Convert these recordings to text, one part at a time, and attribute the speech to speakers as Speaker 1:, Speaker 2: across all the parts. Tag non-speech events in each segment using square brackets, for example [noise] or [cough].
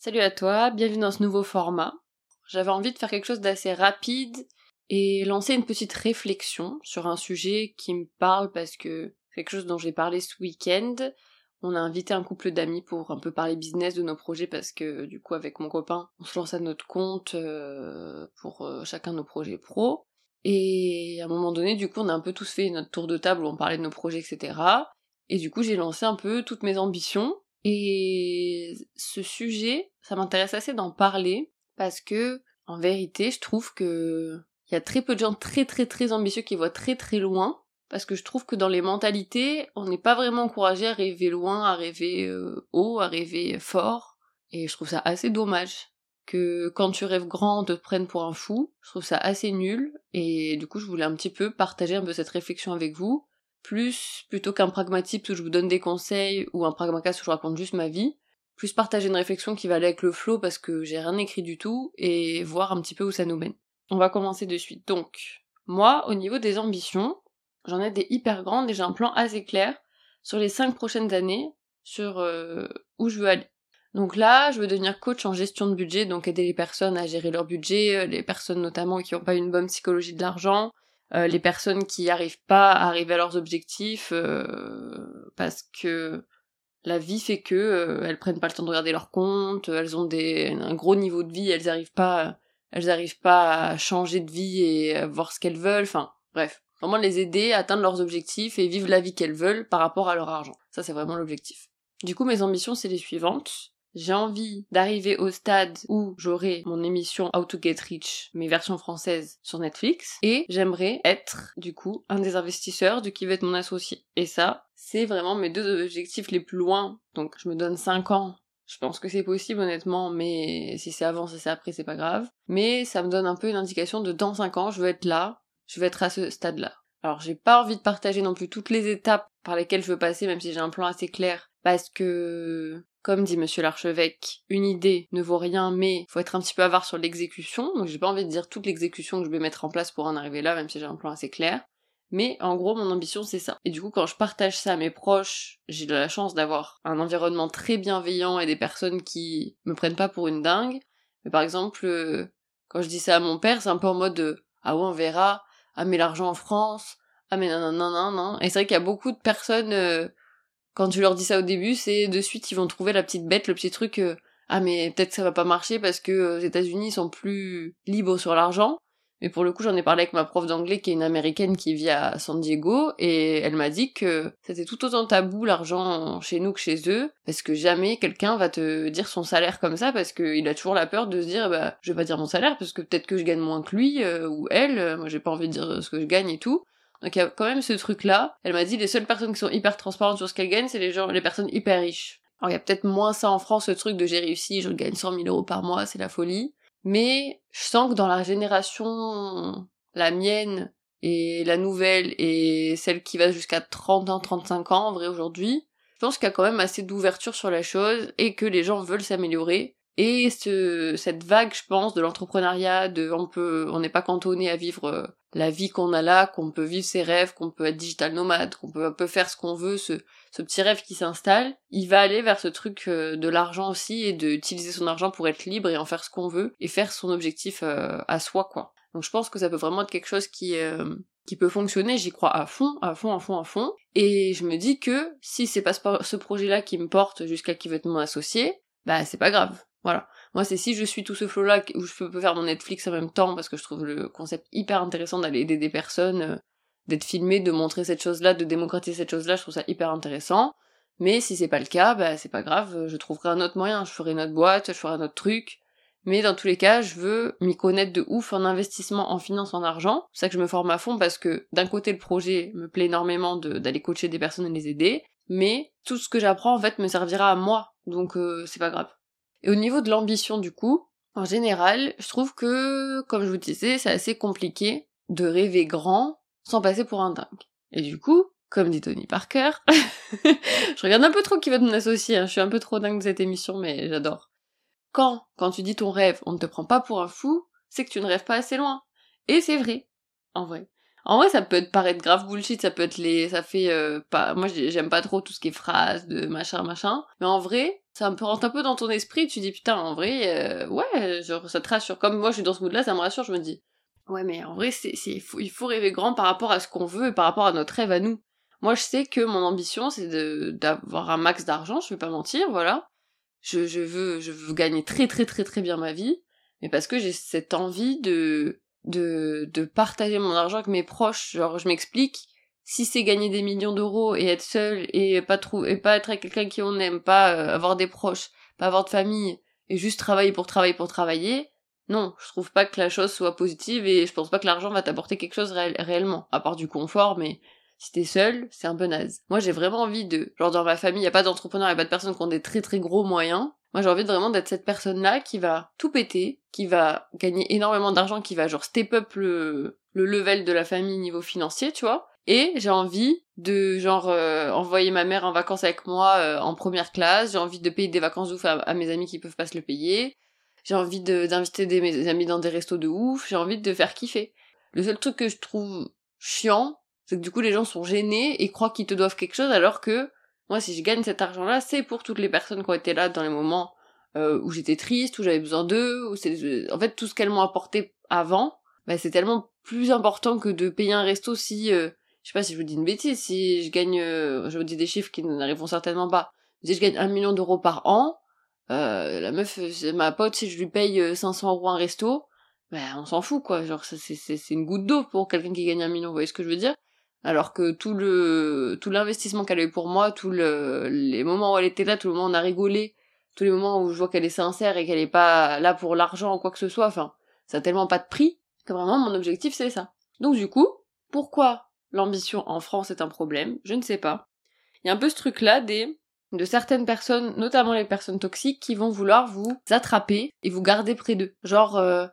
Speaker 1: Salut à toi, bienvenue dans ce nouveau format. J'avais envie de faire quelque chose d'assez rapide et lancer une petite réflexion sur un sujet qui me parle parce que quelque chose dont j'ai parlé ce week-end. On a invité un couple d'amis pour un peu parler business de nos projets parce que du coup avec mon copain on se lance à notre compte euh, pour euh, chacun nos projets pro. Et à un moment donné du coup on a un peu tous fait notre tour de table où on parlait de nos projets etc. Et du coup j'ai lancé un peu toutes mes ambitions et ce sujet ça m'intéresse assez d'en parler parce que en vérité je trouve que il y a très peu de gens très très très ambitieux qui voient très très loin parce que je trouve que dans les mentalités, on n'est pas vraiment encouragé à rêver loin, à rêver euh, haut, à rêver fort. Et je trouve ça assez dommage que quand tu rêves grand, on te prenne pour un fou. Je trouve ça assez nul. Et du coup, je voulais un petit peu partager un peu cette réflexion avec vous. Plus, plutôt qu'un pragmatique où je vous donne des conseils ou un pragmacast où je raconte juste ma vie. Plus partager une réflexion qui va aller avec le flow parce que j'ai rien écrit du tout et voir un petit peu où ça nous mène. On va commencer de suite. Donc, moi, au niveau des ambitions, J'en ai des hyper grandes et j'ai un plan assez clair sur les cinq prochaines années, sur euh, où je veux aller. Donc là, je veux devenir coach en gestion de budget, donc aider les personnes à gérer leur budget, euh, les personnes notamment qui n'ont pas une bonne psychologie de l'argent, euh, les personnes qui n'arrivent pas à arriver à leurs objectifs parce que la vie fait que elles prennent pas le temps de regarder leur compte, elles ont des, un gros niveau de vie, elles n'arrivent pas, elles arrivent pas à changer de vie et à voir ce qu'elles veulent. Enfin, bref, Vraiment les aider à atteindre leurs objectifs et vivre la vie qu'elles veulent par rapport à leur argent. Ça, c'est vraiment l'objectif. Du coup, mes ambitions, c'est les suivantes. J'ai envie d'arriver au stade où j'aurai mon émission How to Get Rich, mes versions françaises sur Netflix, et j'aimerais être, du coup, un des investisseurs de qui va être mon associé. Et ça, c'est vraiment mes deux objectifs les plus loin. Donc, je me donne 5 ans. Je pense que c'est possible, honnêtement, mais si c'est avant, si c'est après, c'est pas grave. Mais ça me donne un peu une indication de dans 5 ans, je veux être là, je vais être à ce stade-là. Alors j'ai pas envie de partager non plus toutes les étapes par lesquelles je veux passer, même si j'ai un plan assez clair, parce que, comme dit monsieur l'archevêque, une idée ne vaut rien, mais faut être un petit peu avare sur l'exécution, donc j'ai pas envie de dire toute l'exécution que je vais mettre en place pour en arriver là, même si j'ai un plan assez clair. Mais en gros, mon ambition, c'est ça. Et du coup, quand je partage ça à mes proches, j'ai de la chance d'avoir un environnement très bienveillant et des personnes qui me prennent pas pour une dingue. Mais par exemple, euh, quand je dis ça à mon père, c'est un peu en mode ah ouais, on verra, ah mais l'argent en France, ah mais non non non non non. Et c'est vrai qu'il y a beaucoup de personnes, euh, quand tu leur dis ça au début, c'est de suite ils vont trouver la petite bête, le petit truc, euh, ah mais peut-être ça va pas marcher parce que euh, aux États-Unis sont plus libres sur l'argent. Mais pour le coup, j'en ai parlé avec ma prof d'anglais qui est une américaine qui vit à San Diego et elle m'a dit que c'était tout autant tabou l'argent chez nous que chez eux parce que jamais quelqu'un va te dire son salaire comme ça parce qu'il a toujours la peur de se dire bah je vais pas dire mon salaire parce que peut-être que je gagne moins que lui euh, ou elle, euh, moi j'ai pas envie de dire ce que je gagne et tout. Donc il y a quand même ce truc là. Elle m'a dit les seules personnes qui sont hyper transparentes sur ce qu'elles gagnent, c'est les gens, les personnes hyper riches. Alors il y a peut-être moins ça en France, ce truc de j'ai réussi, je gagne 100 000 euros par mois, c'est la folie. Mais je sens que dans la génération, la mienne et la nouvelle et celle qui va jusqu'à 30 ans, 35 ans en vrai aujourd'hui, je pense qu'il y a quand même assez d'ouverture sur la chose et que les gens veulent s'améliorer. Et ce, cette vague, je pense, de l'entrepreneuriat, de on peut, on n'est pas cantonné à vivre euh, la vie qu'on a là, qu'on peut vivre ses rêves, qu'on peut être digital nomade, qu'on peut faire ce qu'on veut, ce, ce petit rêve qui s'installe, il va aller vers ce truc euh, de l'argent aussi et d'utiliser son argent pour être libre et en faire ce qu'on veut et faire son objectif euh, à soi quoi. Donc je pense que ça peut vraiment être quelque chose qui euh, qui peut fonctionner, j'y crois à fond, à fond, à fond, à fond. Et je me dis que si c'est pas ce projet-là qui me porte jusqu'à qui veut être mon associé, bah c'est pas grave. Voilà. Moi, c'est si je suis tout ce flow-là où je peux faire mon Netflix en même temps parce que je trouve le concept hyper intéressant d'aller aider des personnes d'être filmé, de montrer cette chose-là, de démocratiser cette chose-là, je trouve ça hyper intéressant. Mais si c'est pas le cas, bah c'est pas grave, je trouverai un autre moyen, je ferai une autre boîte, je ferai un autre truc. Mais dans tous les cas, je veux m'y connaître de ouf en investissement, en finance, en argent. C'est ça que je me forme à fond parce que d'un côté le projet me plaît énormément d'aller coacher des personnes et les aider, mais tout ce que j'apprends en fait me servira à moi, donc euh, c'est pas grave. Et au niveau de l'ambition du coup, en général, je trouve que, comme je vous disais, c'est assez compliqué de rêver grand sans passer pour un dingue. Et du coup, comme dit Tony Parker, [laughs] je regarde un peu trop qui va mon associer, hein. je suis un peu trop dingue de cette émission, mais j'adore. Quand, quand tu dis ton rêve, on ne te prend pas pour un fou, c'est que tu ne rêves pas assez loin. Et c'est vrai, en vrai. En vrai, ça peut être paraître grave bullshit, ça peut être les, ça fait euh, pas. Moi, j'aime pas trop tout ce qui est phrases de machin, machin. Mais en vrai, ça me rentre un peu dans ton esprit. Tu dis putain, en vrai, euh, ouais, genre ça te rassure. Comme moi, je suis dans ce mood-là, ça me rassure. Je me dis, ouais, mais en vrai, c'est, il faut, il faut rêver grand par rapport à ce qu'on veut et par rapport à notre rêve à nous. Moi, je sais que mon ambition, c'est de d'avoir un max d'argent. Je vais pas mentir, voilà. Je, je veux, je veux gagner très très très très bien ma vie, mais parce que j'ai cette envie de de, de partager mon argent avec mes proches. Genre, je m'explique, si c'est gagner des millions d'euros et être seul et pas et pas être avec quelqu'un qui on aime, pas euh, avoir des proches, pas avoir de famille, et juste travailler pour travailler pour travailler, non, je trouve pas que la chose soit positive et je pense pas que l'argent va t'apporter quelque chose réellement, à part du confort, mais si t'es seul, c'est un peu naze. Moi, j'ai vraiment envie de, genre dans ma famille, y a pas d'entrepreneurs, y a pas de personnes qui ont des très très gros moyens, moi, j'ai envie vraiment d'être cette personne-là qui va tout péter, qui va gagner énormément d'argent, qui va genre step up le, le level de la famille niveau financier, tu vois. Et j'ai envie de genre euh, envoyer ma mère en vacances avec moi euh, en première classe. J'ai envie de payer des vacances ouf à, mes amis qui peuvent pas se le payer. J'ai envie d'inviter mes amis dans des restos de ouf. J'ai envie de faire kiffer. Le seul truc que je trouve chiant, c'est que du coup les gens sont gênés et croient qu'ils te doivent quelque chose alors que moi, si je gagne cet argent-là, c'est pour toutes les personnes qui ont été là dans les moments euh, où j'étais triste, où j'avais besoin d'eux, où c'est, en fait, tout ce qu'elles m'ont apporté avant, bah, c'est tellement plus important que de payer un resto si, euh, je sais pas si je vous dis une bêtise, si je gagne, euh, je vous dis des chiffres qui n'arriveront certainement pas, si je gagne un million d'euros par an, euh, la meuf, ma pote, si je lui paye 500 euros un resto, ben on s'en fout quoi, genre c'est, c'est, c'est une goutte d'eau pour quelqu'un qui gagne un million, vous voyez ce que je veux dire? Alors que tout le tout l'investissement qu'elle a eu pour moi, tous le, les moments où elle était là, tout le moment où on a rigolé, tous les moments où je vois qu'elle est sincère et qu'elle est pas là pour l'argent ou quoi que ce soit, enfin, ça a tellement pas de prix que vraiment mon objectif c'est ça. Donc du coup, pourquoi l'ambition en France est un problème? Je ne sais pas. Il y a un peu ce truc là des de certaines personnes, notamment les personnes toxiques, qui vont vouloir vous attraper et vous garder près d'eux. Genre, euh,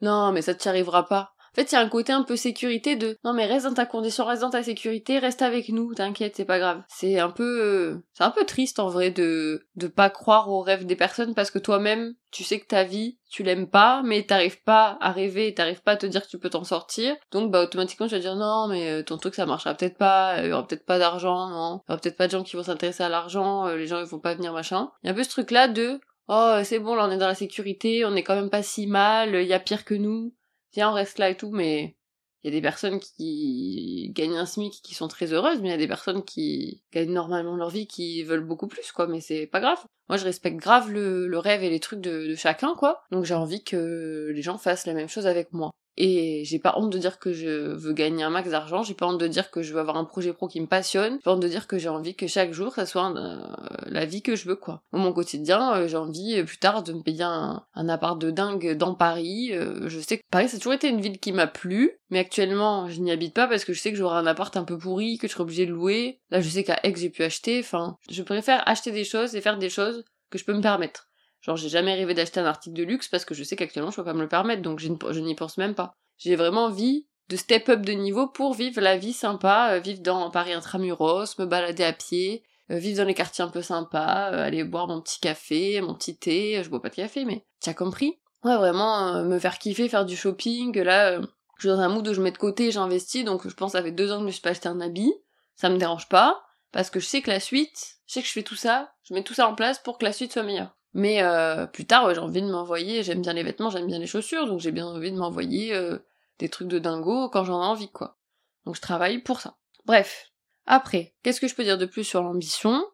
Speaker 1: non, mais ça t'y arrivera pas. En fait, il y a un côté un peu sécurité de non mais reste dans ta condition, reste dans ta sécurité, reste avec nous, t'inquiète, c'est pas grave. C'est un peu euh, c'est un peu triste en vrai de de pas croire aux rêves des personnes parce que toi-même, tu sais que ta vie, tu l'aimes pas, mais t'arrives pas à rêver, t'arrives pas à te dire que tu peux t'en sortir. Donc bah automatiquement tu vas dire non mais euh, ton truc ça marchera peut-être pas, il y aura peut-être pas d'argent, non, il y aura peut-être pas de gens qui vont s'intéresser à l'argent, euh, les gens ils vont pas venir machin. Il y a un peu ce truc là de oh c'est bon là on est dans la sécurité, on est quand même pas si mal, il y a pire que nous viens on reste là et tout, mais il y a des personnes qui gagnent un SMIC qui sont très heureuses, mais il y a des personnes qui gagnent normalement leur vie qui veulent beaucoup plus, quoi, mais c'est pas grave. Moi, je respecte grave le, rêve et les trucs de, de chacun, quoi. Donc j'ai envie que les gens fassent la même chose avec moi. Et j'ai pas honte de dire que je veux gagner un max d'argent, j'ai pas honte de dire que je veux avoir un projet pro qui me passionne, j'ai pas honte de dire que j'ai envie que chaque jour ça soit euh, la vie que je veux quoi. Dans mon quotidien, euh, j'ai envie euh, plus tard de me payer un, appart de dingue dans Paris. je sais que Paris ça a toujours été une ville qui m'a plu, mais actuellement je n'y habite pas parce que je sais que j'aurai un appart un peu pourri, que je serai obligée de louer. Là je sais qu'à Aix j'ai pu acheter, enfin je préfère acheter des choses et faire des choses que je peux me permettre. Genre, j'ai jamais rêvé d'acheter un article de luxe parce que je sais qu'actuellement je peux pas me le permettre, donc je n'y pense même pas. J'ai vraiment envie de step up de niveau pour vivre la vie sympa, euh, vivre dans Paris intramuros, me balader à pied, euh, vivre dans les quartiers un peu sympas, euh, aller boire mon petit café, mon petit thé, je bois pas de café, mais tu as compris Ouais, vraiment, me faire kiffer, faire du shopping, là, je suis dans un mood où je mets de côté, j'investis, donc je pense que ça fait deux ans que je me suis pas acheté un habit, ça me dérange pas, parce que je sais que la suite, je sais que je fais tout ça, je mets tout ça en place pour que la suite soit meilleure. Mais euh, plus tard, j'ai envie de m'envoyer, j'aime bien les vêtements, j'aime bien les chaussures, donc j'ai bien envie de m'envoyer euh, des trucs de dingo quand j'en ai envie, quoi. Donc je travaille pour ça. Bref. Après, qu'est-ce que je peux dire de plus sur l'ambition?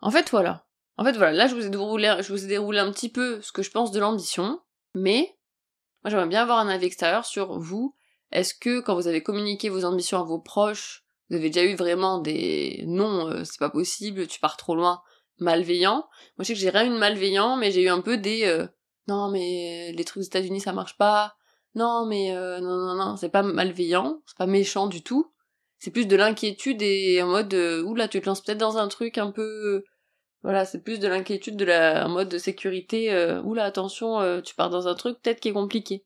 Speaker 1: En fait, voilà. En fait, voilà, là je vous ai déroulé, je vous ai déroulé un petit peu ce que je pense de l'ambition, mais moi j'aimerais bien avoir un avis extérieur sur vous. Est-ce que quand vous avez communiqué vos ambitions à vos proches, vous avez déjà eu vraiment des non, euh, c'est pas possible, tu pars trop loin, malveillant. Moi, je sais que j'ai rien eu de malveillant, mais j'ai eu un peu des euh, non mais les trucs aux États-Unis ça marche pas. Non mais euh, non non non, c'est pas malveillant, c'est pas méchant du tout. C'est plus de l'inquiétude et en mode euh, oula, tu te lances peut-être dans un truc un peu voilà, c'est plus de l'inquiétude de la mode de sécurité euh, oula, attention, tu pars dans un truc peut-être qui est compliqué.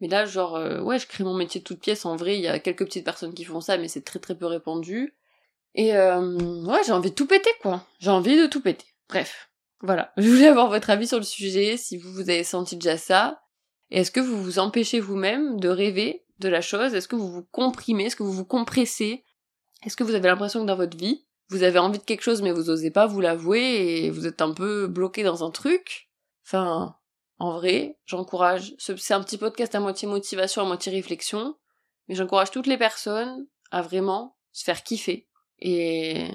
Speaker 1: Mais là genre ouais, je crée mon métier de toute pièce en vrai, il y a quelques petites personnes qui font ça mais c'est très très peu répandu. Et euh, ouais, j'ai envie de tout péter, quoi. J'ai envie de tout péter. Bref, voilà. [laughs] Je voulais avoir votre avis sur le sujet, si vous vous avez senti déjà ça. Est-ce que vous vous empêchez vous-même de rêver de la chose? Est-ce que vous vous comprimez? Est-ce que vous vous compressez? Est-ce que vous avez l'impression que dans votre vie, vous avez envie de quelque chose mais vous osez pas vous l'avouer et vous êtes un peu bloqué dans un truc? Enfin, en vrai, j'encourage, c'est un petit podcast à moitié motivation, à moitié réflexion, mais j'encourage toutes les personnes à vraiment se faire kiffer. Et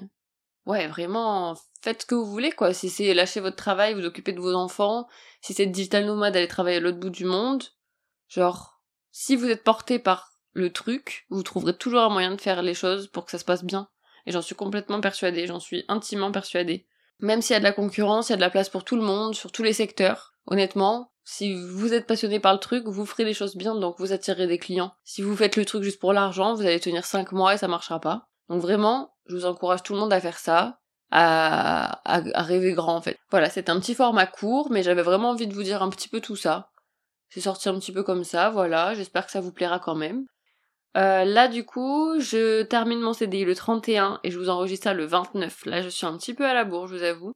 Speaker 1: ouais, vraiment, faites ce que vous voulez, quoi. Si c'est lâcher votre travail, vous occuper de vos enfants, si c'est digital nomade, aller travailler à l'autre bout du monde, genre, si vous êtes porté par le truc, vous trouverez toujours un moyen de faire les choses pour que ça se passe bien. Et j'en suis complètement persuadée, j'en suis intimement persuadée. Même s'il y a de la concurrence, il y a de la place pour tout le monde, sur tous les secteurs. Honnêtement, si vous êtes passionné par le truc, vous ferez les choses bien, donc vous attirez des clients. Si vous faites le truc juste pour l'argent, vous allez tenir 5 mois et ça marchera pas. Donc vraiment, je vous encourage tout le monde à faire ça, à, rêver grand en fait. Voilà, c'est un petit format court, mais j'avais vraiment envie de vous dire un petit peu tout ça. C'est sorti un petit peu comme ça, voilà, j'espère que ça vous plaira quand même. Euh, là du coup, je termine mon CDI le 31 et je vous enregistre ça le 29. Là je suis un petit peu à la bourre, je vous avoue.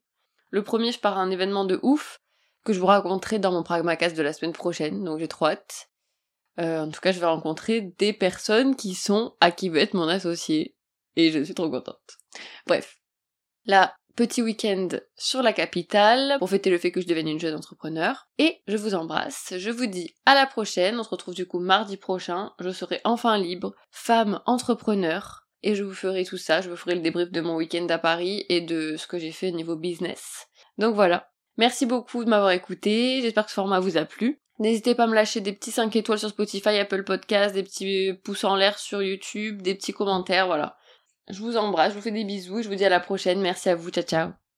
Speaker 1: Le premier, je pars à un événement de ouf que je vous raconterai dans mon Pragmacast de la semaine prochaine, donc j'ai trop hâte. Euh, en tout cas, je vais rencontrer des personnes qui sont à qui veut être mon associé. Et je suis trop contente. Bref. Là, petit week-end sur la capitale pour fêter le fait que je devienne une jeune entrepreneur. Et je vous embrasse. Je vous dis à la prochaine. On se retrouve du coup mardi prochain. Je serai enfin libre, femme entrepreneur. Et je vous ferai tout ça. Je vous ferai le débrief de mon week-end à Paris et de ce que j'ai fait au niveau business. Donc voilà. Merci beaucoup de m'avoir écouté, j'espère que ce format vous a plu. N'hésitez pas à me lâcher des petits 5 étoiles sur Spotify, Apple Podcast, des petits pouces en l'air sur YouTube, des petits commentaires, voilà. Je vous embrasse, je vous fais des bisous, je vous dis à la prochaine, merci à vous, ciao ciao.